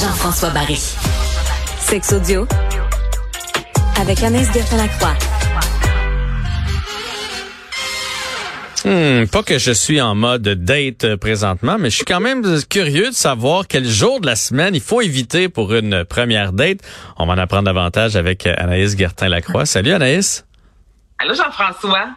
Jean-François Barry. Sex audio avec Anaïs Gertin-Lacroix. Hmm, pas que je suis en mode date euh, présentement, mais je suis quand même curieux de savoir quel jour de la semaine il faut éviter pour une première date. On va en apprendre davantage avec Anaïs Gertin-Lacroix. Salut Anaïs. Allô Jean-François.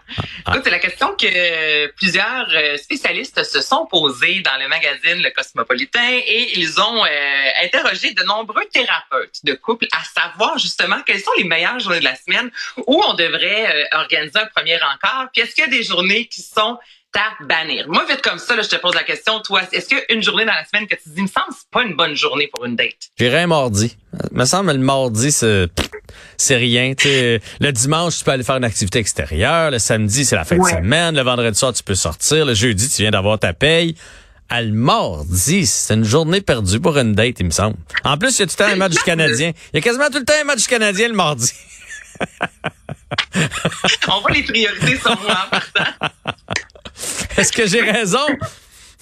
Ah. Écoute, c'est la question que plusieurs euh, spécialistes se sont posés dans le magazine Le Cosmopolitain et ils ont euh, interrogé de nombreux thérapeutes de couple à savoir justement quelles sont les meilleures journées de la semaine où on devrait euh, organiser un premier encart. Puis est-ce qu'il y a des journées qui sont à bannir? Moi, vite comme ça, là, je te pose la question, toi, est-ce qu'il y a une journée dans la semaine que tu te dis, il me semble, c'est pas une bonne journée pour une date? J'irais un mardi. Il me semble, le mardi, c'est, c'est rien. le dimanche, tu peux aller faire une activité extérieure. Le samedi, c'est la fin de semaine. Le vendredi soir, tu peux sortir. Le jeudi, tu viens d'avoir ta paye. À le mardi, c'est une journée perdue pour une date, il me semble. En plus, il y a tout le temps un match du Canadien. Il y a quasiment tout le temps un match du Canadien le mardi. On voit les priorités sur moi en partant. Est-ce que j'ai raison?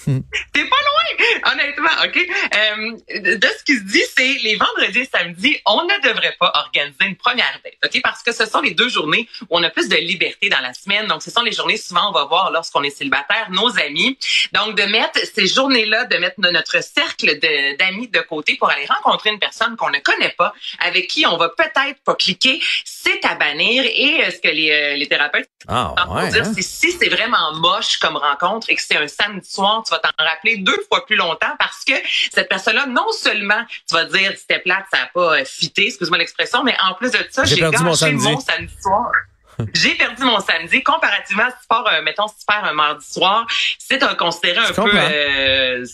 T'es pas loin, honnêtement, OK? Euh, de ce qui se dit, c'est les vendredis et samedis, on ne devrait pas organiser une première date, OK? Parce que ce sont les deux journées où on a plus de liberté dans la semaine. Donc, ce sont les journées, souvent, on va voir lorsqu'on est célibataire, nos amis. Donc, de mettre ces journées-là, de mettre notre cercle d'amis de, côté pour aller rencontrer une personne qu'on ne connaît pas, avec qui on va peut-être pas cliquer, c'est à bannir. Et euh, ce que les, euh, les thérapeutes ah, ouais, dire, hein? c'est si c'est vraiment moche comme rencontre et que c'est un samedi soir, tu vas t'en rappeler deux fois plus longtemps parce que cette personne-là, non seulement tu vas dire c'était plate, ça n'a pas euh, fité, excuse-moi l'expression, mais en plus de ça, j'ai gâché mon samedi. mon samedi soir. J'ai perdu mon samedi. Comparativement, si tu pars, euh, mettons, si tu pars un mardi soir, c'est considéré un peu... Euh,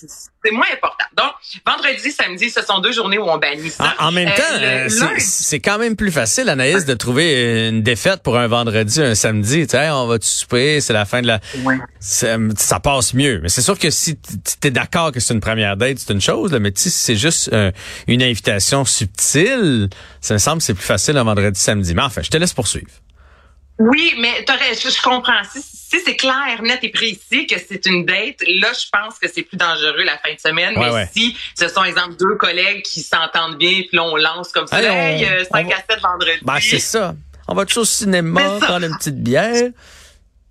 c'est moins important. Donc, vendredi, samedi, ce sont deux journées où on bannit ça. En, même euh, temps, c'est quand même plus facile, Anaïs, de trouver une défaite pour un vendredi, un samedi. Tu sais, on va te souper, c'est la fin de la... Ça passe mieux. Mais c'est sûr que si tu es d'accord que c'est une première date, c'est une chose, là, mais si c'est juste une invitation subtile, ça me semble que c'est plus facile un vendredi, samedi. Mais enfin, je te laisse poursuivre. Oui, mais je, je comprends. Si, si c'est clair, net et précis que c'est une date, là, je pense que c'est plus dangereux la fin de semaine. mais si ce sont, exemple, deux collègues qui s'entendent bien, puis là, on lance comme ça, hey, 5 à 7 vendredi. Ben, c'est ça. On va toujours au cinéma, prendre une petite bière?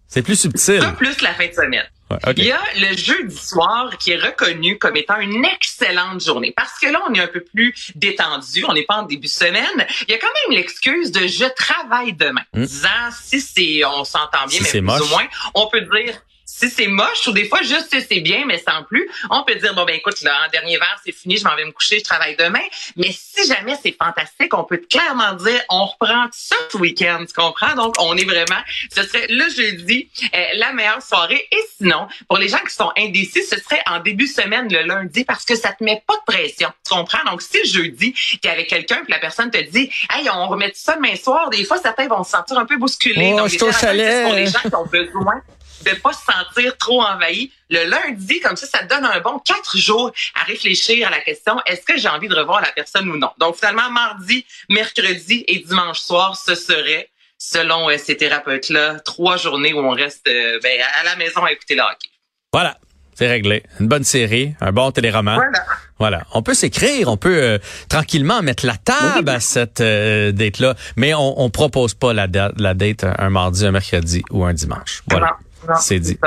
C'est plus subtil. Ça, plus la fin de semaine. Il y a le jeudi soir qui est reconnu comme étant une excellente journée parce que là, on est un peu plus détendu, on n'est pas en début de semaine. Il y a quand même l'excuse de je travaille demain. Hmm. Disant si c'est, on s'entend bien, mais plus ou moins, on peut dire si c'est moche ou des fois juste si c'est bien mais sans plus, on peut dire bon ben écoute là en dernier verre c'est fini, je m'en vais me coucher, je travaille demain. Mais si jamais c'est fantastique, on peut clairement dire on reprend ça ce week-end, tu comprends? Donc on est vraiment, ce serait le jeudi euh, la meilleure soirée. Et sinon pour les gens qui sont indécis, ce serait en début de semaine le lundi parce que ça te met pas de pression, tu comprends? Donc si le jeudi t'es avec quelqu'un puis la personne te dit hey on remet ça demain soir, des fois certains vont se sentir un peu bousculés. Oh, Donc les, pour les gens qui ont besoin de pas se sentir trop envahi. Le lundi, comme ça, ça te donne un bon quatre jours à réfléchir à la question est-ce que j'ai envie de revoir la personne ou non? Donc finalement, mardi, mercredi et dimanche soir, ce serait, selon euh, ces thérapeutes-là, trois journées où on reste euh, ben, à la maison à écouter le hockey. Voilà. C'est réglé. Une bonne série, un bon téléroman. Voilà. Voilà. On peut s'écrire, on peut euh, tranquillement mettre la table à cette date-là, mais on, on propose pas la, la date un mardi, un mercredi ou un dimanche. Voilà. C'est dit.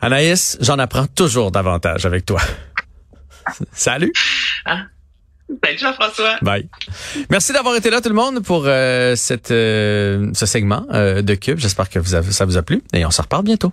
Anaïs, j'en apprends toujours davantage avec toi. Salut. Salut Jean-François. Bye. Merci d'avoir été là tout le monde pour euh, cette, euh, ce segment euh, de Cube. J'espère que vous avez, ça vous a plu et on se reparle bientôt.